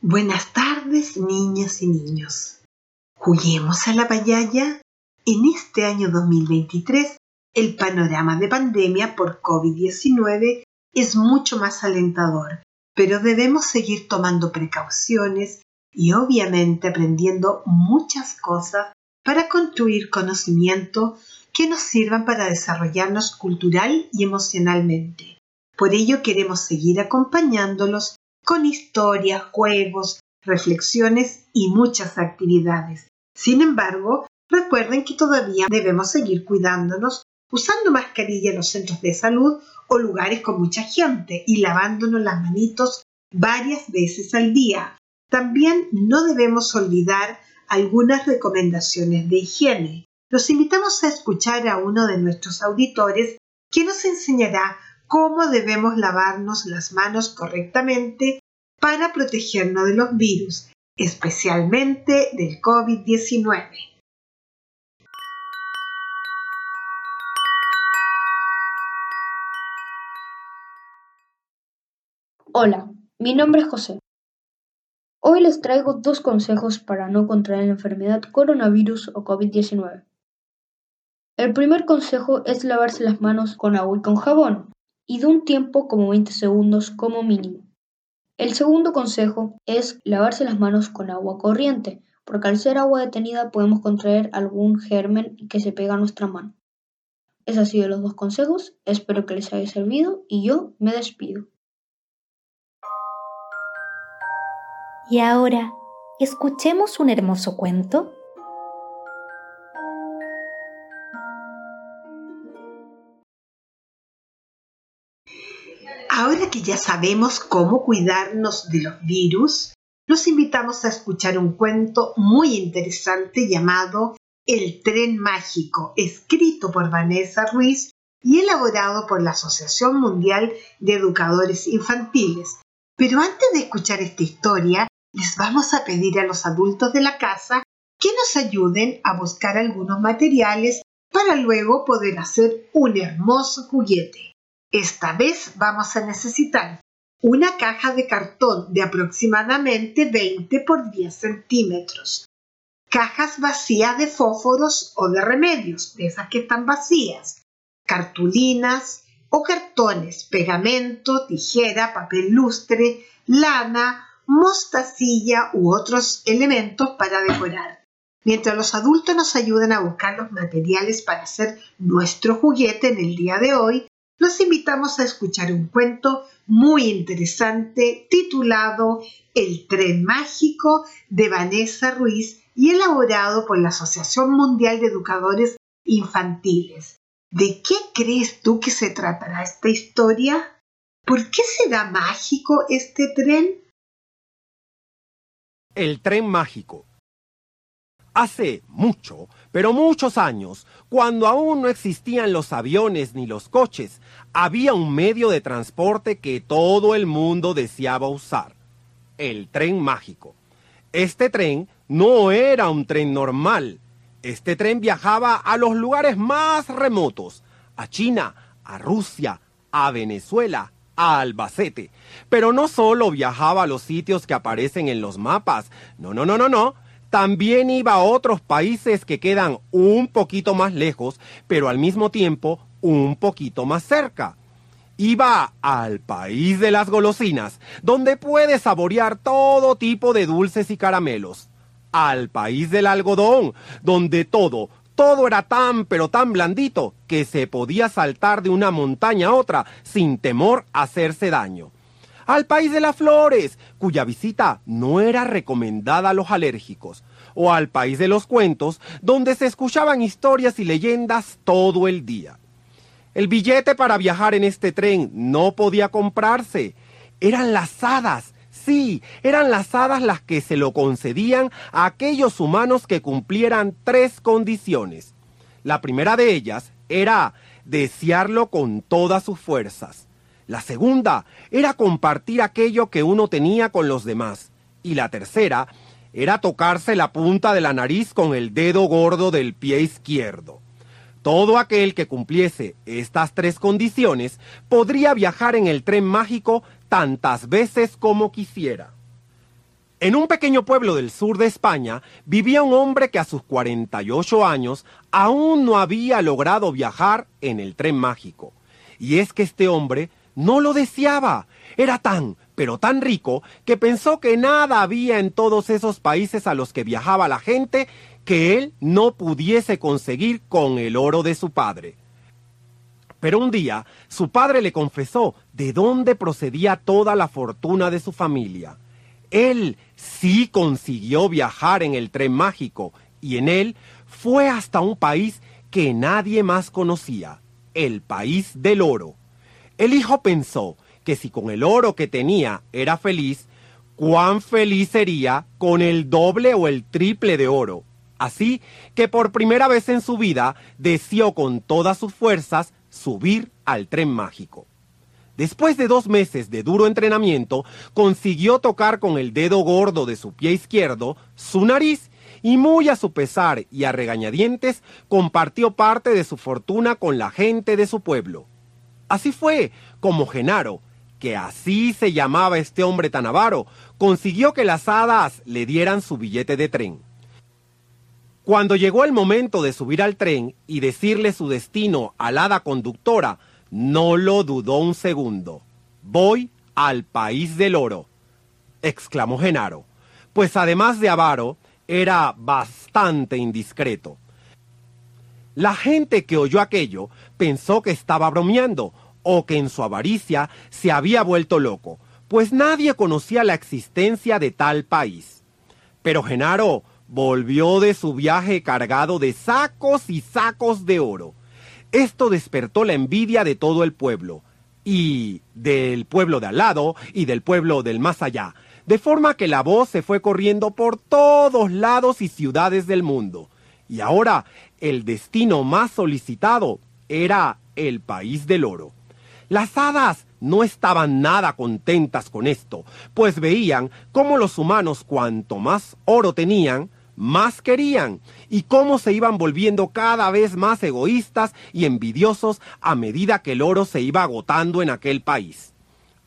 Buenas tardes, niñas y niños. Juguemos a la payaya. En este año 2023, el panorama de pandemia por COVID-19 es mucho más alentador, pero debemos seguir tomando precauciones y obviamente aprendiendo muchas cosas para construir conocimiento que nos sirvan para desarrollarnos cultural y emocionalmente. Por ello queremos seguir acompañándolos con historias, juegos, reflexiones y muchas actividades. Sin embargo, recuerden que todavía debemos seguir cuidándonos usando mascarilla en los centros de salud o lugares con mucha gente y lavándonos las manitos varias veces al día. También no debemos olvidar algunas recomendaciones de higiene. Los invitamos a escuchar a uno de nuestros auditores que nos enseñará cómo debemos lavarnos las manos correctamente para protegernos de los virus, especialmente del COVID-19. Hola, mi nombre es José. Hoy les traigo dos consejos para no contraer la enfermedad coronavirus o COVID-19. El primer consejo es lavarse las manos con agua y con jabón, y de un tiempo como 20 segundos como mínimo. El segundo consejo es lavarse las manos con agua corriente, porque al ser agua detenida podemos contraer algún germen que se pega a nuestra mano. Esos han sido los dos consejos, espero que les haya servido y yo me despido. Y ahora, escuchemos un hermoso cuento Ahora que ya sabemos cómo cuidarnos de los virus, los invitamos a escuchar un cuento muy interesante llamado El tren mágico, escrito por Vanessa Ruiz y elaborado por la Asociación Mundial de Educadores Infantiles. Pero antes de escuchar esta historia, les vamos a pedir a los adultos de la casa que nos ayuden a buscar algunos materiales para luego poder hacer un hermoso juguete. Esta vez vamos a necesitar una caja de cartón de aproximadamente 20 por 10 centímetros, cajas vacías de fósforos o de remedios, de esas que están vacías, cartulinas o cartones, pegamento, tijera, papel lustre, lana, mostacilla u otros elementos para decorar. Mientras los adultos nos ayudan a buscar los materiales para hacer nuestro juguete en el día de hoy, los invitamos a escuchar un cuento muy interesante titulado El tren mágico de Vanessa Ruiz y elaborado por la Asociación Mundial de Educadores Infantiles. ¿De qué crees tú que se tratará esta historia? ¿Por qué será mágico este tren? El tren mágico. Hace mucho, pero muchos años, cuando aún no existían los aviones ni los coches, había un medio de transporte que todo el mundo deseaba usar, el tren mágico. Este tren no era un tren normal. Este tren viajaba a los lugares más remotos, a China, a Rusia, a Venezuela, a Albacete. Pero no solo viajaba a los sitios que aparecen en los mapas, no, no, no, no, no también iba a otros países que quedan un poquito más lejos, pero al mismo tiempo un poquito más cerca. Iba al país de las golosinas, donde puedes saborear todo tipo de dulces y caramelos. Al país del algodón, donde todo, todo era tan pero tan blandito que se podía saltar de una montaña a otra sin temor a hacerse daño. Al país de las flores, cuya visita no era recomendada a los alérgicos. O al país de los cuentos, donde se escuchaban historias y leyendas todo el día. El billete para viajar en este tren no podía comprarse. Eran las hadas. Sí, eran las hadas las que se lo concedían a aquellos humanos que cumplieran tres condiciones. La primera de ellas era desearlo con todas sus fuerzas. La segunda era compartir aquello que uno tenía con los demás. Y la tercera era tocarse la punta de la nariz con el dedo gordo del pie izquierdo. Todo aquel que cumpliese estas tres condiciones podría viajar en el tren mágico tantas veces como quisiera. En un pequeño pueblo del sur de España vivía un hombre que a sus 48 años aún no había logrado viajar en el tren mágico. Y es que este hombre no lo deseaba. Era tan, pero tan rico que pensó que nada había en todos esos países a los que viajaba la gente que él no pudiese conseguir con el oro de su padre. Pero un día su padre le confesó de dónde procedía toda la fortuna de su familia. Él sí consiguió viajar en el tren mágico y en él fue hasta un país que nadie más conocía, el país del oro. El hijo pensó que si con el oro que tenía era feliz, cuán feliz sería con el doble o el triple de oro. Así que por primera vez en su vida deseó con todas sus fuerzas subir al tren mágico. Después de dos meses de duro entrenamiento, consiguió tocar con el dedo gordo de su pie izquierdo su nariz y muy a su pesar y a regañadientes compartió parte de su fortuna con la gente de su pueblo. Así fue como Genaro, que así se llamaba este hombre tan avaro, consiguió que las hadas le dieran su billete de tren. Cuando llegó el momento de subir al tren y decirle su destino al hada conductora, no lo dudó un segundo. Voy al país del oro, exclamó Genaro, pues además de avaro, era bastante indiscreto. La gente que oyó aquello pensó que estaba bromeando o que en su avaricia se había vuelto loco, pues nadie conocía la existencia de tal país. Pero Genaro volvió de su viaje cargado de sacos y sacos de oro. Esto despertó la envidia de todo el pueblo, y del pueblo de al lado y del pueblo del más allá, de forma que la voz se fue corriendo por todos lados y ciudades del mundo. Y ahora el destino más solicitado era el país del oro. Las hadas no estaban nada contentas con esto, pues veían cómo los humanos cuanto más oro tenían, más querían y cómo se iban volviendo cada vez más egoístas y envidiosos a medida que el oro se iba agotando en aquel país.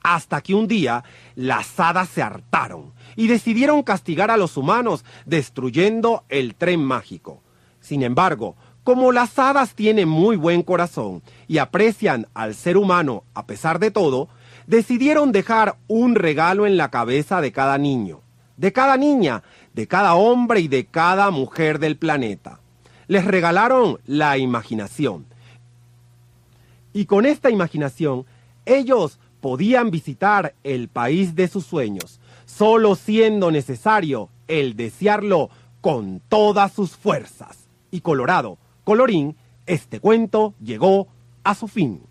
Hasta que un día las hadas se hartaron y decidieron castigar a los humanos destruyendo el tren mágico. Sin embargo, como las hadas tienen muy buen corazón y aprecian al ser humano a pesar de todo, decidieron dejar un regalo en la cabeza de cada niño, de cada niña, de cada hombre y de cada mujer del planeta. Les regalaron la imaginación. Y con esta imaginación, ellos podían visitar el país de sus sueños, solo siendo necesario el desearlo con todas sus fuerzas. Y colorado, colorín, este cuento llegó a su fin.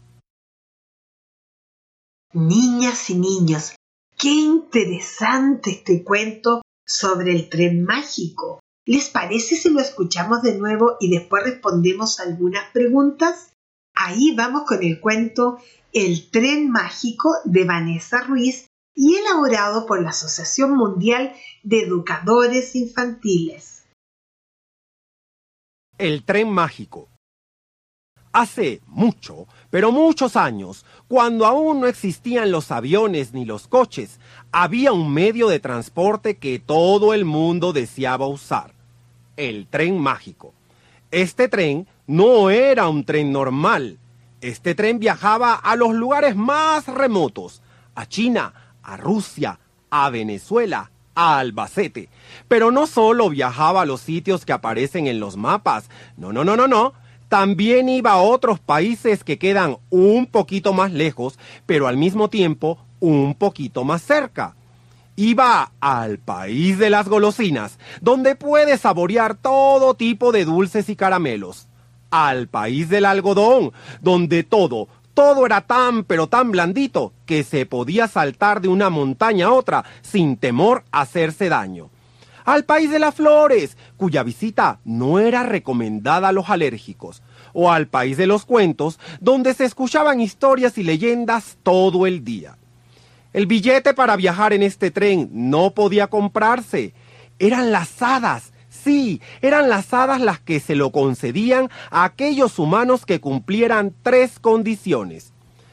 Niñas y niños, qué interesante este cuento sobre el tren mágico. ¿Les parece si lo escuchamos de nuevo y después respondemos algunas preguntas? Ahí vamos con el cuento El tren mágico de Vanessa Ruiz y elaborado por la Asociación Mundial de Educadores Infantiles. El tren mágico. Hace mucho, pero muchos años, cuando aún no existían los aviones ni los coches, había un medio de transporte que todo el mundo deseaba usar, el tren mágico. Este tren no era un tren normal, Este tren viajaba a los lugares más remotos, a China, a Rusia, a Venezuela, Albacete. Pero no solo viajaba a los sitios que aparecen en los mapas, no, no, no, no, no. También iba a otros países que quedan un poquito más lejos, pero al mismo tiempo un poquito más cerca. Iba al país de las golosinas, donde puede saborear todo tipo de dulces y caramelos. Al país del algodón, donde todo, todo era tan pero tan blandito que se podía saltar de una montaña a otra sin temor a hacerse daño. Al país de las flores, cuya visita no era recomendada a los alérgicos. O al país de los cuentos, donde se escuchaban historias y leyendas todo el día. El billete para viajar en este tren no podía comprarse. Eran las hadas, sí, eran las hadas las que se lo concedían a aquellos humanos que cumplieran tres condiciones.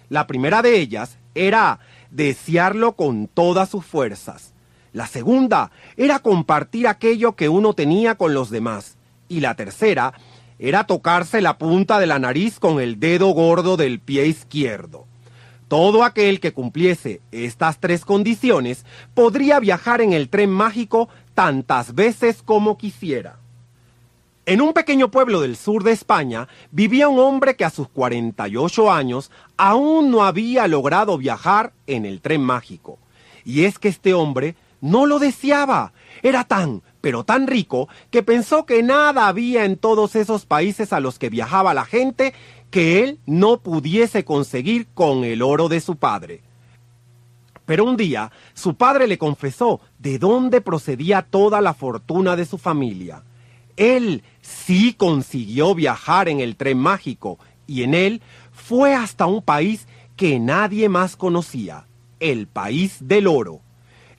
La primera de ellas era desearlo con todas sus fuerzas. La segunda era compartir aquello que uno tenía con los demás. Y la tercera era tocarse la punta de la nariz con el dedo gordo del pie izquierdo. Todo aquel que cumpliese estas tres condiciones podría viajar en el tren mágico tantas veces como quisiera. En un pequeño pueblo del sur de España vivía un hombre que a sus 48 años aún no había logrado viajar en el tren mágico. Y es que este hombre no lo deseaba. Era tan, pero tan rico que pensó que nada había en todos esos países a los que viajaba la gente que él no pudiese conseguir con el oro de su padre. Pero un día su padre le confesó de dónde procedía toda la fortuna de su familia. Él sí consiguió viajar en el tren mágico y en él fue hasta un país que nadie más conocía, el país del oro.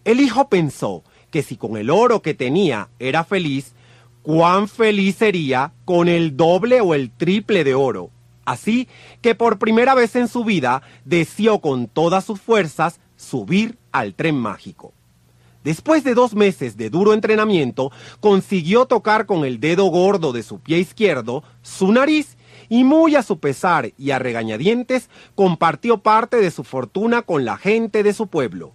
El hijo pensó que si con el oro que tenía era feliz, cuán feliz sería con el doble o el triple de oro. Así que por primera vez en su vida deseó con todas sus fuerzas subir al tren mágico. Después de dos meses de duro entrenamiento, consiguió tocar con el dedo gordo de su pie izquierdo su nariz y muy a su pesar y a regañadientes compartió parte de su fortuna con la gente de su pueblo.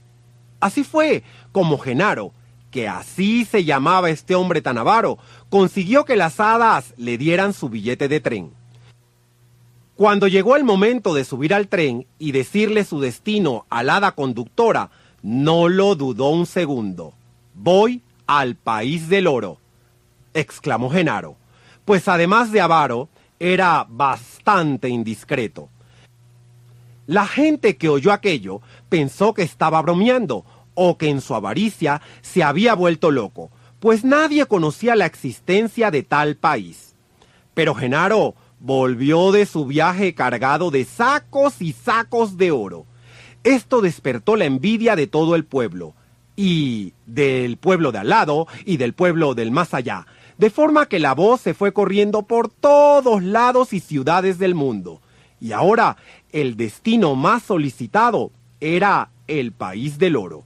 Así fue como Genaro, que así se llamaba este hombre tan avaro, consiguió que las hadas le dieran su billete de tren. Cuando llegó el momento de subir al tren y decirle su destino a la hada conductora, no lo dudó un segundo. Voy al país del oro, exclamó Genaro, pues además de avaro, era bastante indiscreto. La gente que oyó aquello pensó que estaba bromeando o que en su avaricia se había vuelto loco, pues nadie conocía la existencia de tal país. Pero Genaro volvió de su viaje cargado de sacos y sacos de oro. Esto despertó la envidia de todo el pueblo, y del pueblo de al lado y del pueblo del más allá, de forma que la voz se fue corriendo por todos lados y ciudades del mundo. Y ahora el destino más solicitado era el país del oro.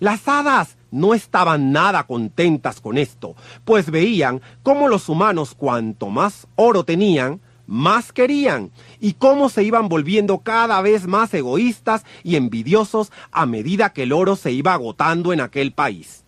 Las hadas no estaban nada contentas con esto, pues veían cómo los humanos cuanto más oro tenían, más querían y cómo se iban volviendo cada vez más egoístas y envidiosos a medida que el oro se iba agotando en aquel país.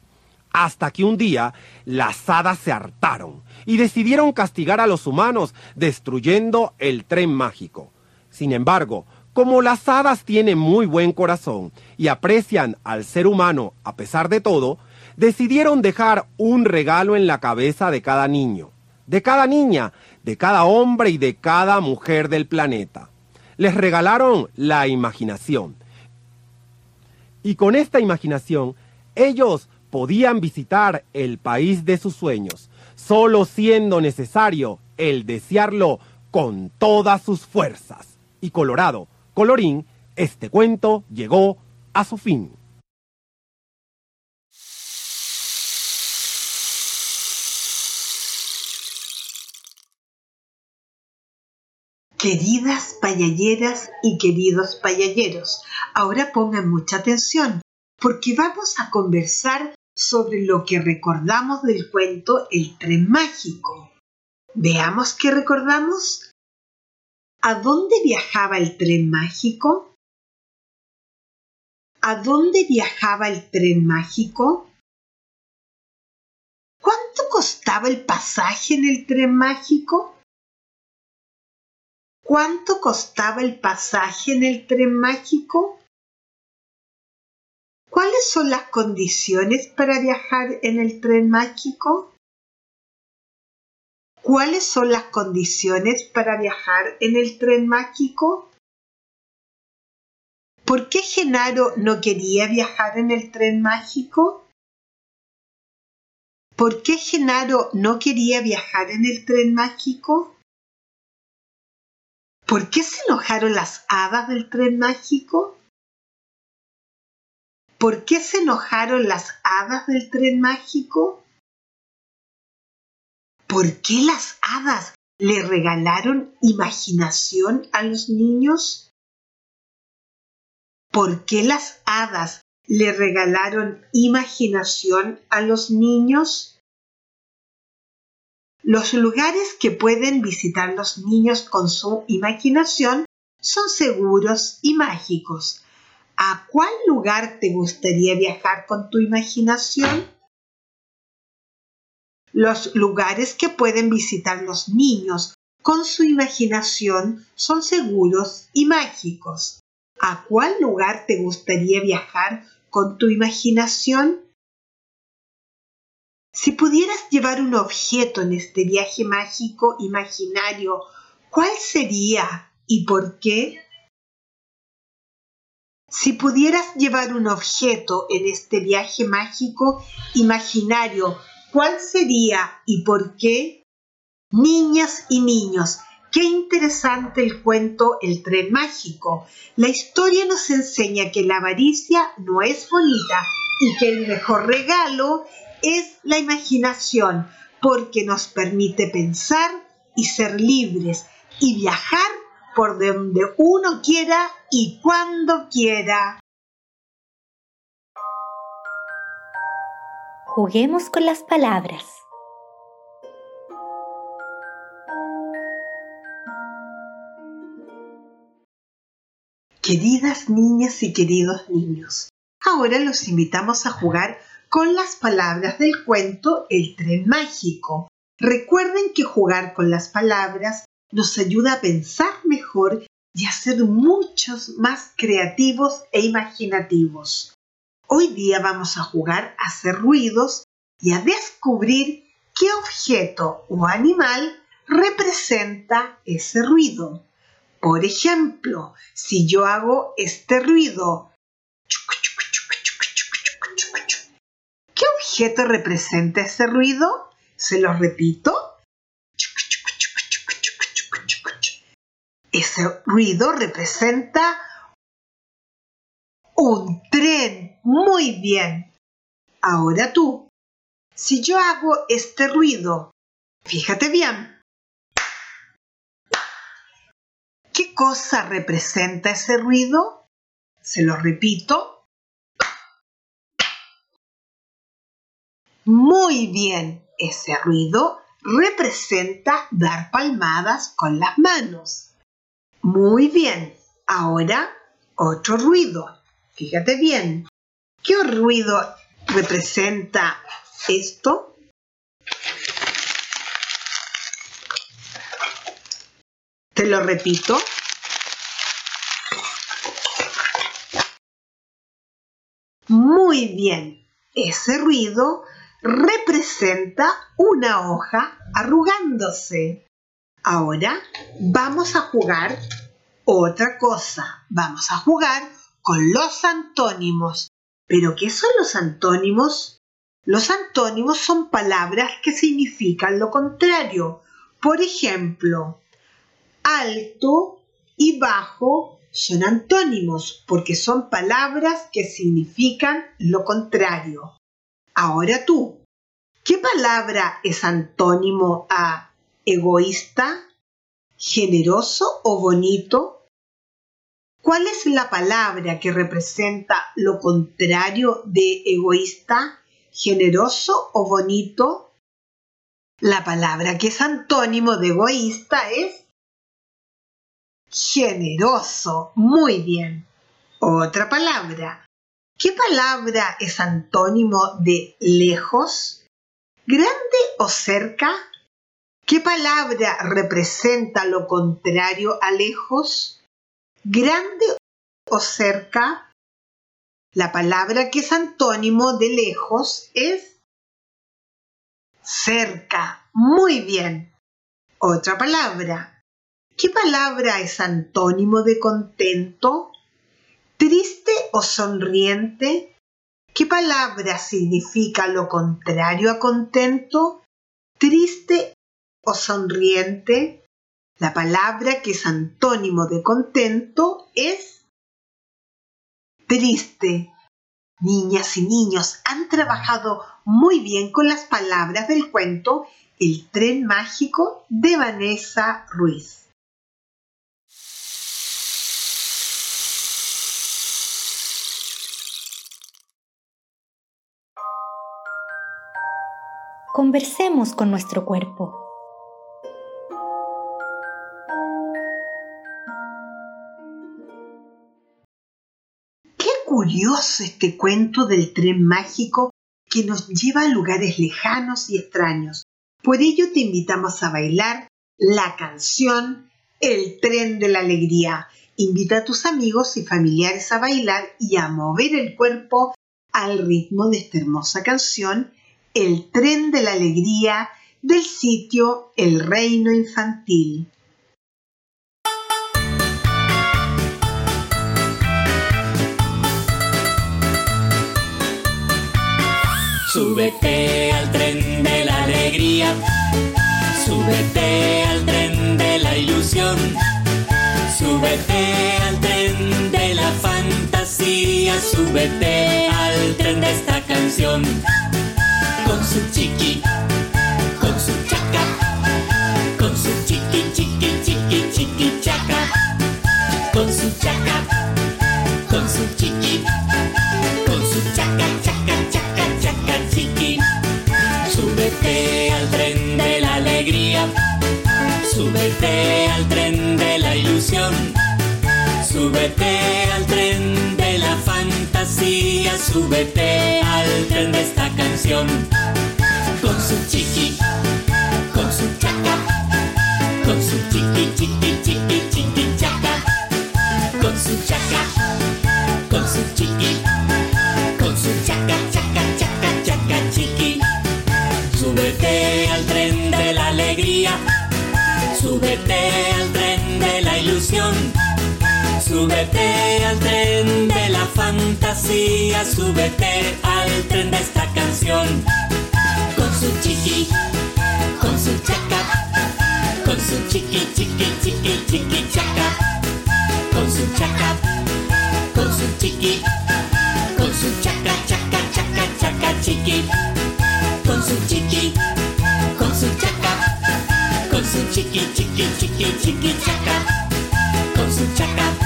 Hasta que un día las hadas se hartaron y decidieron castigar a los humanos destruyendo el tren mágico. Sin embargo, como las hadas tienen muy buen corazón y aprecian al ser humano a pesar de todo, decidieron dejar un regalo en la cabeza de cada niño, de cada niña, de cada hombre y de cada mujer del planeta. Les regalaron la imaginación. Y con esta imaginación, ellos podían visitar el país de sus sueños, solo siendo necesario el desearlo con todas sus fuerzas. Y colorado, colorín, este cuento llegó a su fin. Queridas payalleras y queridos payalleros, ahora pongan mucha atención porque vamos a conversar sobre lo que recordamos del cuento El tren mágico. Veamos qué recordamos. ¿A dónde viajaba el tren mágico? ¿A dónde viajaba el tren mágico? ¿Cuánto costaba el pasaje en el tren mágico? ¿Cuánto costaba el pasaje en el tren mágico? ¿Cuáles son las condiciones para viajar en el tren mágico? ¿Cuáles son las condiciones para viajar en el tren mágico? ¿Por qué Genaro no quería viajar en el tren mágico? ¿Por qué Genaro no quería viajar en el tren mágico? ¿Por qué se enojaron las hadas del tren mágico? ¿Por qué se enojaron las hadas del tren mágico? ¿Por qué las hadas le regalaron imaginación a los niños? ¿Por qué las hadas le regalaron imaginación a los niños? Los lugares que pueden visitar los niños con su imaginación son seguros y mágicos. ¿A cuál lugar te gustaría viajar con tu imaginación? Los lugares que pueden visitar los niños con su imaginación son seguros y mágicos. ¿A cuál lugar te gustaría viajar con tu imaginación? Si pudieras llevar un objeto en este viaje mágico imaginario, ¿cuál sería y por qué? Si pudieras llevar un objeto en este viaje mágico imaginario, ¿Cuál sería y por qué? Niñas y niños, qué interesante el cuento El tren mágico. La historia nos enseña que la avaricia no es bonita y que el mejor regalo es la imaginación, porque nos permite pensar y ser libres y viajar por donde uno quiera y cuando quiera. Juguemos con las palabras. Queridas niñas y queridos niños, ahora los invitamos a jugar con las palabras del cuento El tren mágico. Recuerden que jugar con las palabras nos ayuda a pensar mejor y a ser muchos más creativos e imaginativos. Hoy día vamos a jugar a hacer ruidos y a descubrir qué objeto o animal representa ese ruido. Por ejemplo, si yo hago este ruido, ¿qué objeto representa ese ruido? Se lo repito. Ese ruido representa un tren. Muy bien. Ahora tú. Si yo hago este ruido, fíjate bien. ¿Qué cosa representa ese ruido? Se lo repito. Muy bien. Ese ruido representa dar palmadas con las manos. Muy bien. Ahora otro ruido. Fíjate bien, ¿qué ruido representa esto? Te lo repito. Muy bien, ese ruido representa una hoja arrugándose. Ahora vamos a jugar otra cosa. Vamos a jugar con los antónimos. ¿Pero qué son los antónimos? Los antónimos son palabras que significan lo contrario. Por ejemplo, alto y bajo son antónimos porque son palabras que significan lo contrario. Ahora tú, ¿qué palabra es antónimo a egoísta, generoso o bonito? ¿Cuál es la palabra que representa lo contrario de egoísta, generoso o bonito? La palabra que es antónimo de egoísta es Generoso. Muy bien. Otra palabra. ¿Qué palabra es antónimo de lejos? ¿Grande o cerca? ¿Qué palabra representa lo contrario a lejos? ¿Grande o cerca? La palabra que es antónimo de lejos es cerca. Muy bien. Otra palabra. ¿Qué palabra es antónimo de contento? ¿Triste o sonriente? ¿Qué palabra significa lo contrario a contento? ¿Triste o sonriente? La palabra que es antónimo de contento es triste. Niñas y niños han trabajado muy bien con las palabras del cuento El tren mágico de Vanessa Ruiz. Conversemos con nuestro cuerpo. Qué curioso este cuento del tren mágico que nos lleva a lugares lejanos y extraños. Por ello te invitamos a bailar la canción El tren de la alegría. Invita a tus amigos y familiares a bailar y a mover el cuerpo al ritmo de esta hermosa canción el tren de la alegría del sitio El Reino Infantil. Súbete al tren de la alegría, súbete al tren de la ilusión, súbete al tren de la fantasía, súbete al tren de esta canción su chiqui, con su chaca, con su chiqui, chiqui, chiqui, chiqui, chaca, con su chaca, con su chiqui, con su chaca, chaca, chaca, chaca, chiqui. Súbete al tren de la alegría, súbete al tren de la ilusión, súbete al tren de la fantasía, súbete al tren de esta canción. Con su chiqui, con su chaca, con su chiqui, chiqui, chiqui, chiqui, chaca, con su chaca, con su chiqui, con su chaca, chaca, chaca, chaca, chiqui. Súbete al tren de la alegría, súbete al tren de la ilusión. Súbete al tren de la fantasía, súbete al tren de esta canción. Su chiqui, con su chaca, con su chiqui, chiqui, chiqui, chiqui, chaca, con su chaca, con su chiqui, con su chaca, chaca, chaca, chaca, chiqui, con su chiqui, con su chaca, con su chiqui, chiqui, chiqui, chiqui, chaca, con su chaca,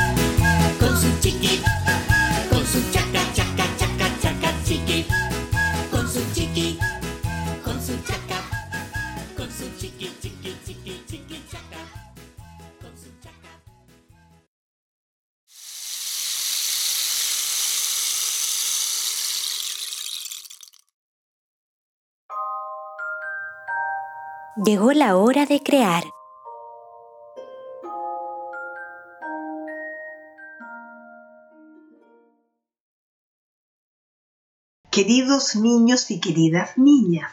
Llegó la hora de crear. Queridos niños y queridas niñas,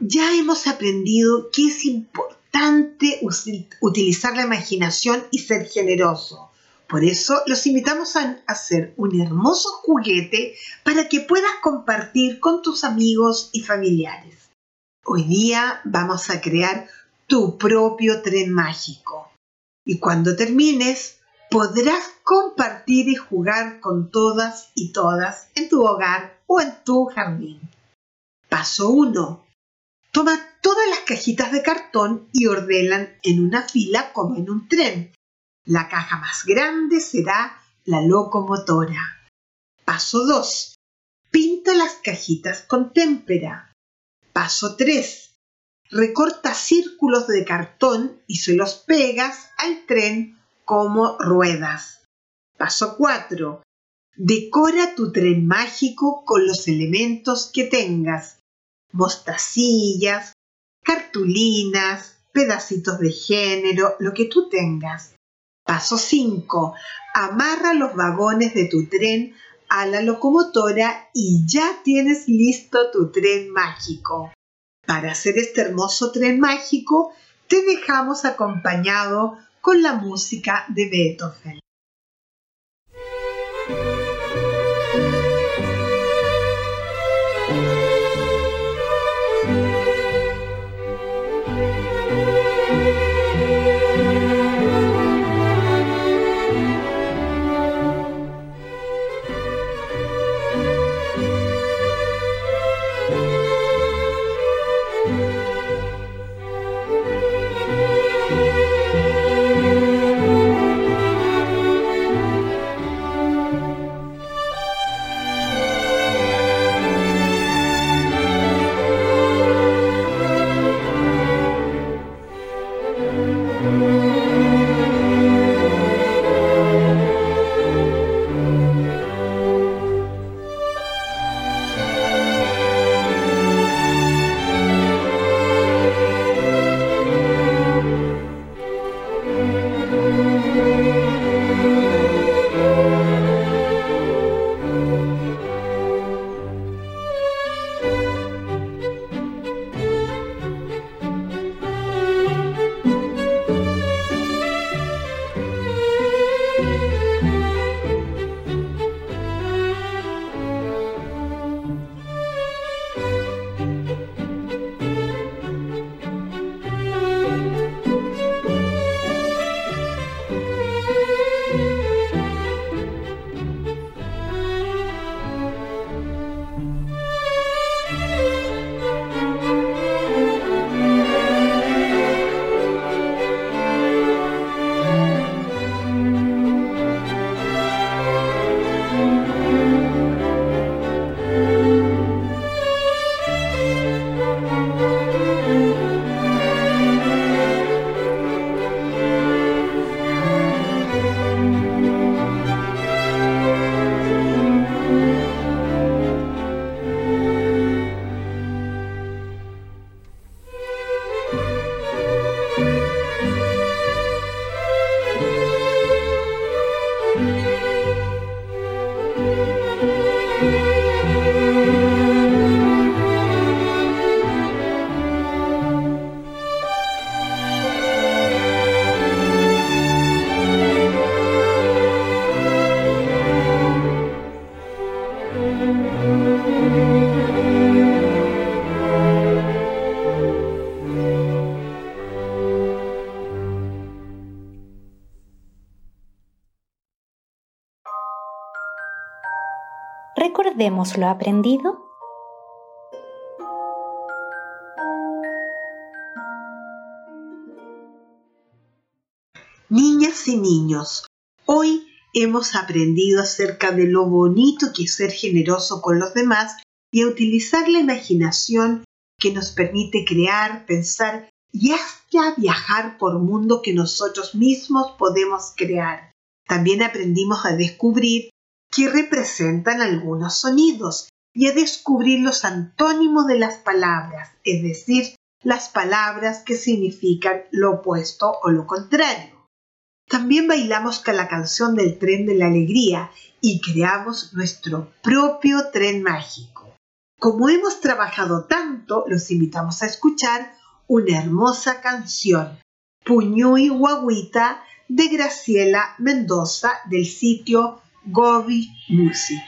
ya hemos aprendido que es importante utilizar la imaginación y ser generoso. Por eso los invitamos a hacer un hermoso juguete para que puedas compartir con tus amigos y familiares. Hoy día vamos a crear tu propio tren mágico. Y cuando termines, podrás compartir y jugar con todas y todas en tu hogar o en tu jardín. Paso 1. Toma todas las cajitas de cartón y ordenan en una fila como en un tren. La caja más grande será la locomotora. Paso 2. Pinta las cajitas con témpera. Paso 3. Recorta círculos de cartón y se los pegas al tren como ruedas. Paso 4. Decora tu tren mágico con los elementos que tengas. Mostacillas, cartulinas, pedacitos de género, lo que tú tengas. Paso 5. Amarra los vagones de tu tren a la locomotora y ya tienes listo tu tren mágico. Para hacer este hermoso tren mágico, te dejamos acompañado con la música de Beethoven. Recordemos lo aprendido. Niñas y niños, hoy hemos aprendido acerca de lo bonito que es ser generoso con los demás y a utilizar la imaginación que nos permite crear, pensar y hasta viajar por mundo que nosotros mismos podemos crear. También aprendimos a descubrir que representan algunos sonidos y a descubrir los antónimos de las palabras, es decir, las palabras que significan lo opuesto o lo contrario. También bailamos con la canción del tren de la alegría y creamos nuestro propio tren mágico. Como hemos trabajado tanto, los invitamos a escuchar una hermosa canción, Puñuy Guaguita, de Graciela Mendoza, del sitio Gobi Music.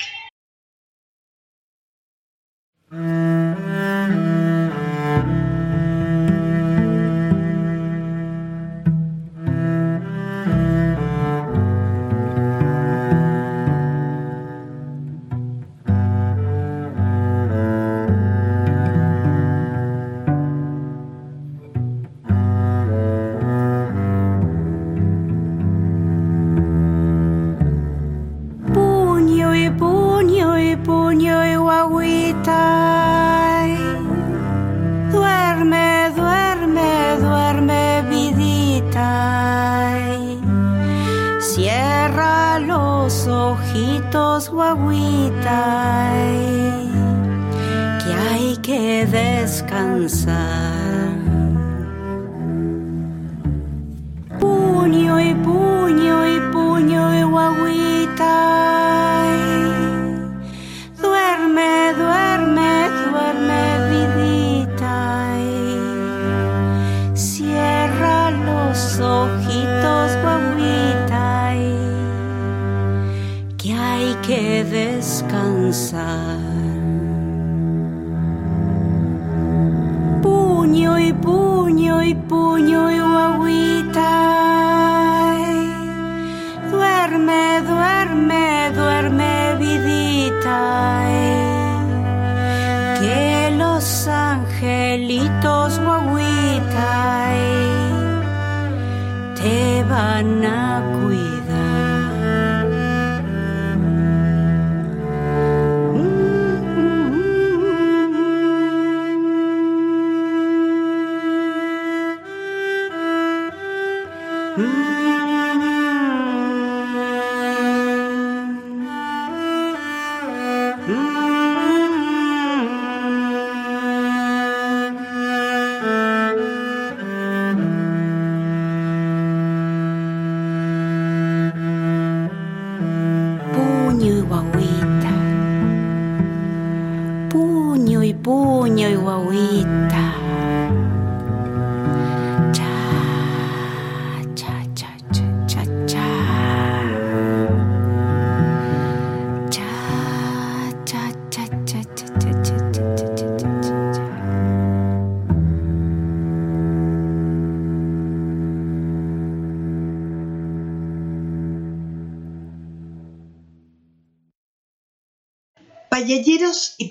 inside.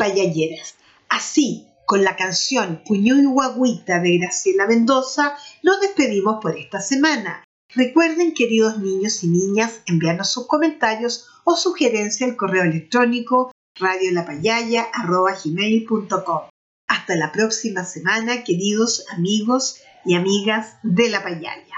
Payalleras, así con la canción Puño y Guagüita de Graciela Mendoza, nos despedimos por esta semana. Recuerden, queridos niños y niñas, enviarnos sus comentarios o sugerencias al correo electrónico radiolapayaya.com. Hasta la próxima semana, queridos amigos y amigas de la Payaya.